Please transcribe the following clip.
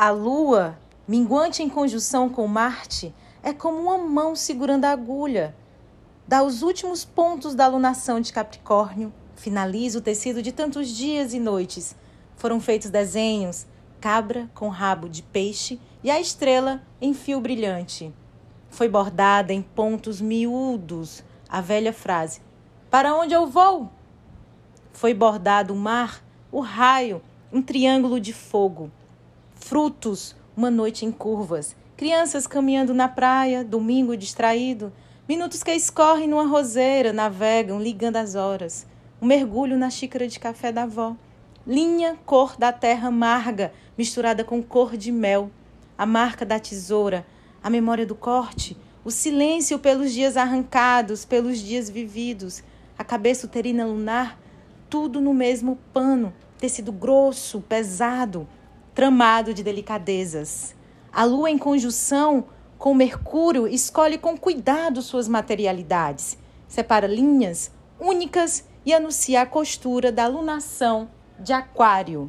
A lua, minguante em conjunção com Marte, é como uma mão segurando a agulha. Dá os últimos pontos da alunação de Capricórnio, finaliza o tecido de tantos dias e noites. Foram feitos desenhos, cabra com rabo de peixe e a estrela em fio brilhante. Foi bordada em pontos miúdos a velha frase: Para onde eu vou? Foi bordado o mar, o raio, um triângulo de fogo. Frutos, uma noite em curvas. Crianças caminhando na praia, domingo distraído. Minutos que escorrem numa roseira, navegam, ligando as horas. Um mergulho na xícara de café da avó. Linha, cor da terra amarga, misturada com cor de mel. A marca da tesoura, a memória do corte, o silêncio pelos dias arrancados, pelos dias vividos, a cabeça uterina lunar, tudo no mesmo pano, tecido grosso, pesado, tramado de delicadezas. A lua em conjunção com Mercúrio escolhe com cuidado suas materialidades, separa linhas únicas e anuncia a costura da lunação de Aquário.